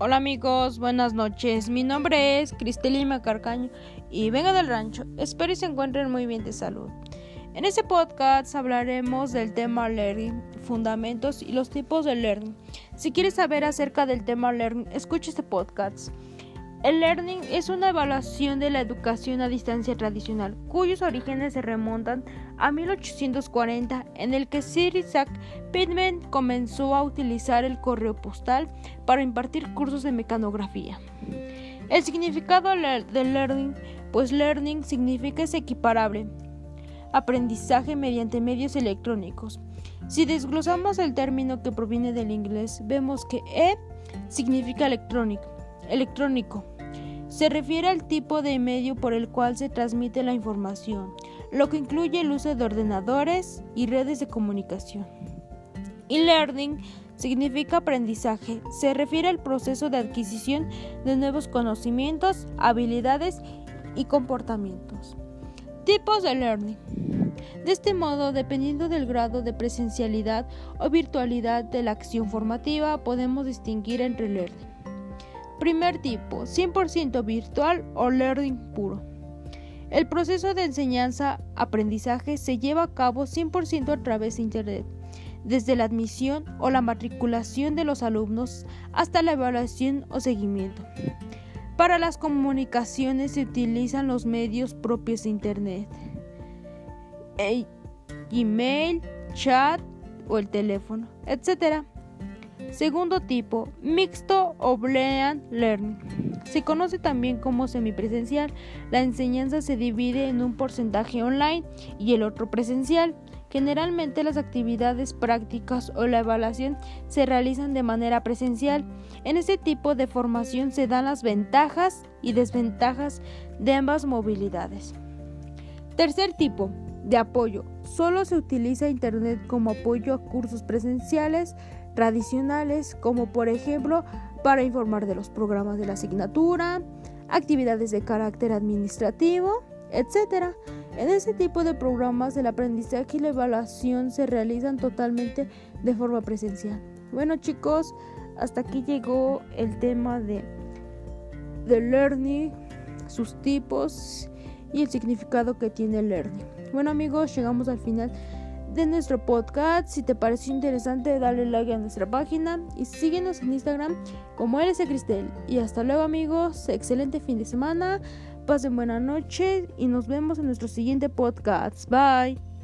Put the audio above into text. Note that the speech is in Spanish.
Hola amigos, buenas noches. Mi nombre es Cristelina Carcaño y vengo del rancho. Espero y se encuentren muy bien de salud. En este podcast hablaremos del tema learning, fundamentos y los tipos de learning. Si quieres saber acerca del tema learning, escucha este podcast. El learning es una evaluación de la educación a distancia tradicional, cuyos orígenes se remontan a 1840, en el que Sir Isaac Pitman comenzó a utilizar el correo postal para impartir cursos de mecanografía. El significado de learning, pues learning significa es equiparable, aprendizaje mediante medios electrónicos. Si desglosamos el término que proviene del inglés, vemos que E significa electrónico electrónico. Se refiere al tipo de medio por el cual se transmite la información, lo que incluye el uso de ordenadores y redes de comunicación. E-learning significa aprendizaje. Se refiere al proceso de adquisición de nuevos conocimientos, habilidades y comportamientos. Tipos de learning. De este modo, dependiendo del grado de presencialidad o virtualidad de la acción formativa, podemos distinguir entre learning. Primer tipo, 100% virtual o learning puro. El proceso de enseñanza-aprendizaje se lleva a cabo 100% a través de Internet, desde la admisión o la matriculación de los alumnos hasta la evaluación o seguimiento. Para las comunicaciones se utilizan los medios propios de Internet, email, chat o el teléfono, etc. Segundo tipo, mixto o blended learning. Se conoce también como semipresencial. La enseñanza se divide en un porcentaje online y el otro presencial. Generalmente las actividades prácticas o la evaluación se realizan de manera presencial. En este tipo de formación se dan las ventajas y desventajas de ambas movilidades. Tercer tipo, de apoyo. Solo se utiliza Internet como apoyo a cursos presenciales tradicionales, como por ejemplo para informar de los programas de la asignatura, actividades de carácter administrativo, etc. En ese tipo de programas el aprendizaje y la evaluación se realizan totalmente de forma presencial. Bueno chicos, hasta aquí llegó el tema de, de learning, sus tipos y el significado que tiene el learning. Bueno amigos, llegamos al final de nuestro podcast. Si te pareció interesante, dale like a nuestra página y síguenos en Instagram como LS Cristel. Y hasta luego amigos, excelente fin de semana, pasen buena noche y nos vemos en nuestro siguiente podcast. Bye.